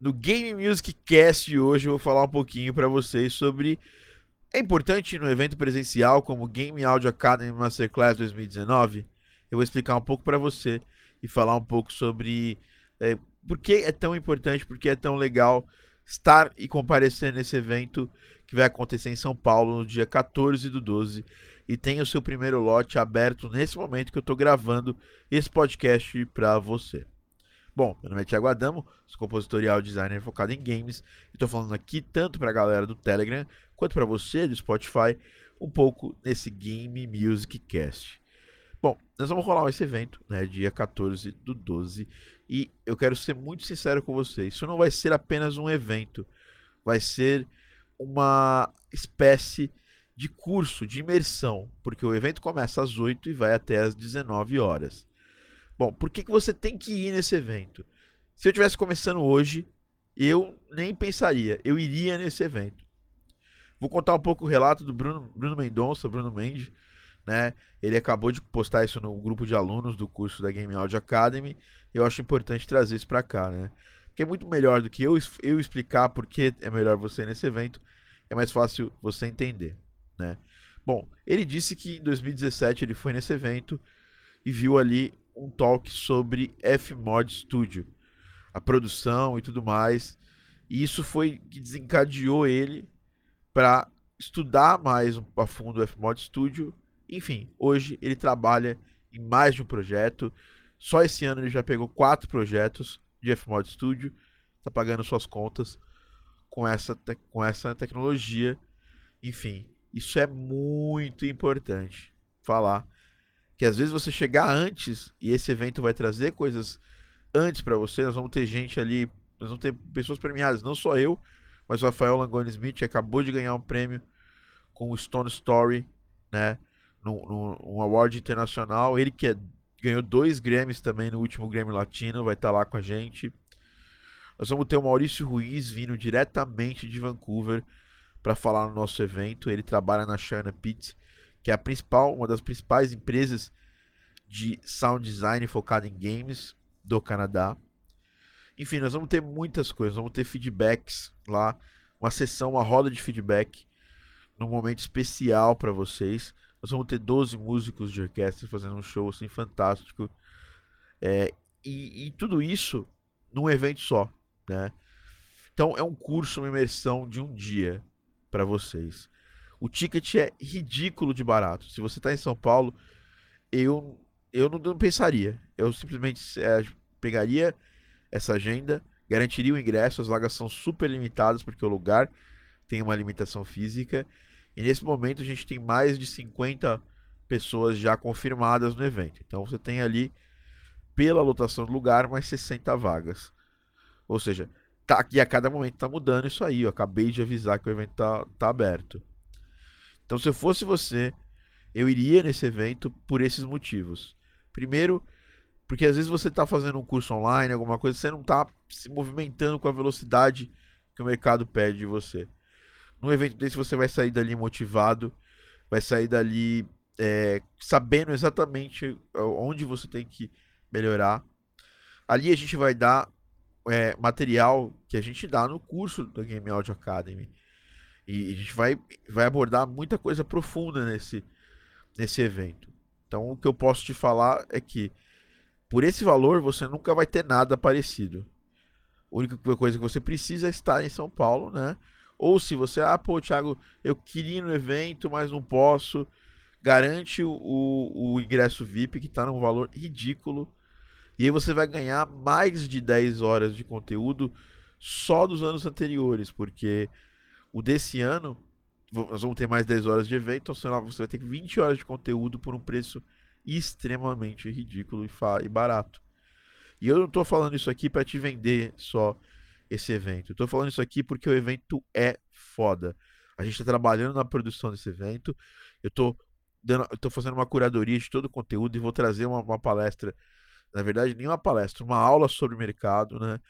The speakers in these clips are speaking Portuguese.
no Game Music Cast de hoje eu vou falar um pouquinho para vocês sobre é importante no evento presencial como Game Audio Academy Masterclass 2019. Eu vou explicar um pouco para você e falar um pouco sobre é, por que é tão importante, por que é tão legal estar e comparecer nesse evento que vai acontecer em São Paulo no dia 14 do 12 e tem o seu primeiro lote aberto nesse momento que eu estou gravando esse podcast para você. Bom, meu nome é Thiago Adamo, sou compositor e designer focado em games e estou falando aqui tanto para a galera do Telegram quanto para você do Spotify um pouco nesse Game Music Cast. Bom, nós vamos rolar esse evento, né, dia 14 do 12, e eu quero ser muito sincero com vocês, isso não vai ser apenas um evento, vai ser uma espécie de curso, de imersão, porque o evento começa às 8 e vai até às 19 horas. Bom, por que, que você tem que ir nesse evento? Se eu tivesse começando hoje, eu nem pensaria, eu iria nesse evento. Vou contar um pouco o relato do Bruno, Bruno Mendonça, Bruno Mendes, né? Ele acabou de postar isso no grupo de alunos do curso da Game Audio Academy. Eu acho importante trazer isso para cá, né? Porque é muito melhor do que eu, eu explicar por que é melhor você ir nesse evento. É mais fácil você entender, né? Bom, ele disse que em 2017 ele foi nesse evento e viu ali um talk sobre Fmod Studio, a produção e tudo mais. E isso foi que desencadeou ele para estudar mais a fundo o Fmod Studio. Enfim, hoje ele trabalha em mais de um projeto. Só esse ano ele já pegou quatro projetos de Fmod Studio, está pagando suas contas com essa, com essa tecnologia. Enfim, isso é muito importante falar que às vezes você chegar antes e esse evento vai trazer coisas antes para você, nós vamos ter gente ali, nós vamos ter pessoas premiadas, não só eu, mas o Rafael Langoni Smith que acabou de ganhar um prêmio com o Stone Story, né, num, um award internacional, ele que é, ganhou dois Grammys também no último Grammy Latino, vai estar tá lá com a gente. Nós vamos ter o Maurício Ruiz vindo diretamente de Vancouver para falar no nosso evento. Ele trabalha na China Pits que é a principal, uma das principais empresas de sound design focada em games do Canadá. Enfim, nós vamos ter muitas coisas, vamos ter feedbacks lá, uma sessão, uma roda de feedback num momento especial para vocês. Nós vamos ter 12 músicos de orquestra fazendo um show assim fantástico. É, e, e tudo isso num evento só, né? Então é um curso, uma imersão de um dia para vocês. O ticket é ridículo de barato. Se você está em São Paulo, eu, eu não, não pensaria. Eu simplesmente é, pegaria essa agenda, garantiria o ingresso. As vagas são super limitadas porque o lugar tem uma limitação física. E nesse momento a gente tem mais de 50 pessoas já confirmadas no evento. Então você tem ali, pela lotação do lugar, mais 60 vagas. Ou seja, tá, e a cada momento está mudando isso aí. Eu acabei de avisar que o evento está tá aberto. Então, se eu fosse você, eu iria nesse evento por esses motivos. Primeiro, porque às vezes você está fazendo um curso online, alguma coisa, você não está se movimentando com a velocidade que o mercado pede de você. Num evento desse, você vai sair dali motivado, vai sair dali é, sabendo exatamente onde você tem que melhorar. Ali a gente vai dar é, material que a gente dá no curso da Game Audio Academy. E a gente vai, vai abordar muita coisa profunda nesse, nesse evento. Então, o que eu posso te falar é que, por esse valor, você nunca vai ter nada parecido. A única coisa que você precisa é estar em São Paulo, né? Ou se você, ah, pô, Thiago, eu queria ir no evento, mas não posso. Garante o, o, o ingresso VIP, que está num valor ridículo. E aí você vai ganhar mais de 10 horas de conteúdo só dos anos anteriores, porque o desse ano, nós vamos ter mais 10 horas de evento, então você vai ter 20 horas de conteúdo por um preço extremamente ridículo e, barato. E eu não estou falando isso aqui para te vender só esse evento. Tô falando isso aqui porque o evento é foda. A gente está trabalhando na produção desse evento. Eu estou fazendo uma curadoria de todo o conteúdo e vou trazer uma, uma palestra. Na verdade, nem uma palestra, uma aula sobre o mercado, né?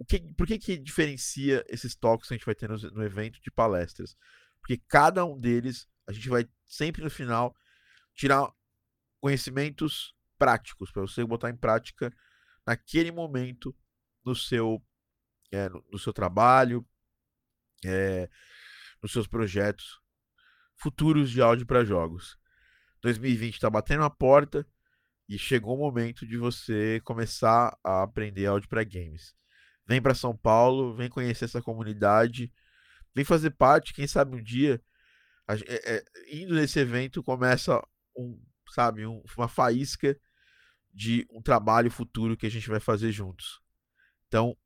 O que, por que, que diferencia esses talks que a gente vai ter no, no evento de palestras? Porque cada um deles, a gente vai sempre no final tirar conhecimentos práticos para você botar em prática naquele momento no seu é, no, no, seu trabalho, é, nos seus projetos futuros de áudio para jogos. 2020 está batendo a porta e chegou o momento de você começar a aprender áudio para games. Vem para São Paulo, vem conhecer essa comunidade, vem fazer parte, quem sabe um dia, é, é, indo nesse evento, começa um, sabe, um, uma faísca de um trabalho futuro que a gente vai fazer juntos. Então,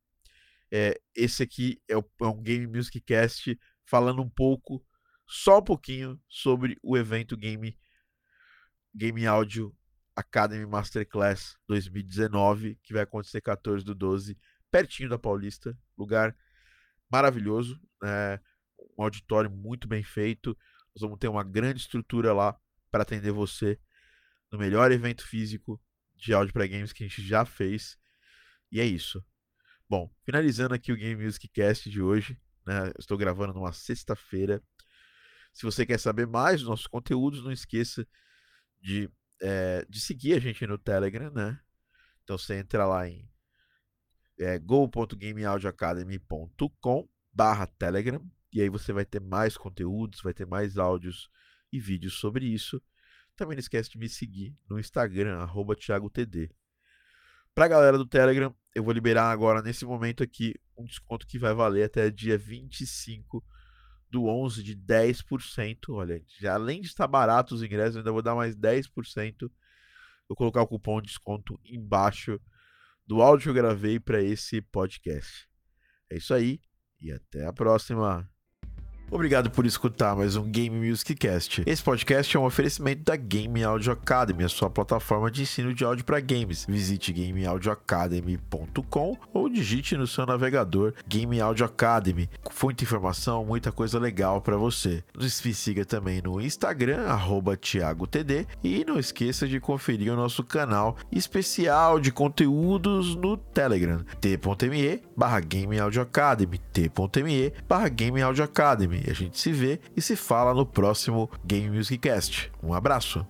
é, esse aqui é, o, é um Game Music Cast falando um pouco, só um pouquinho, sobre o evento Game, Game Audio Academy Masterclass 2019, que vai acontecer 14 do 12, pertinho da Paulista, lugar maravilhoso, né? um auditório muito bem feito. Nós vamos ter uma grande estrutura lá para atender você no melhor evento físico de áudio para games que a gente já fez. E é isso. Bom, finalizando aqui o Game Music Cast de hoje, né? Estou gravando numa sexta-feira. Se você quer saber mais dos nossos conteúdos, não esqueça de, é, de seguir a gente no Telegram, né? Então você entra lá em é, go.gameaudioacademy.com barra Telegram e aí você vai ter mais conteúdos, vai ter mais áudios e vídeos sobre isso. Também não esquece de me seguir no Instagram, arroba ThiagoTD. Pra galera do Telegram, eu vou liberar agora, nesse momento aqui, um desconto que vai valer até dia 25 do 11 de 10%. Olha, já além de estar barato os ingressos, ainda vou dar mais 10%. Vou colocar o cupom de desconto embaixo do áudio que eu gravei para esse podcast. É isso aí e até a próxima. Obrigado por escutar mais um Game Music Cast. Esse podcast é um oferecimento da Game Audio Academy, a sua plataforma de ensino de áudio para games. Visite gameaudioacademy.com ou digite no seu navegador Game Audio Academy. Muita informação, muita coisa legal para você. Nos siga também no Instagram @thiagotd e não esqueça de conferir o nosso canal especial de conteúdos no Telegram t.me barra Academy a gente se vê e se fala no próximo Game Music Cast. Um abraço!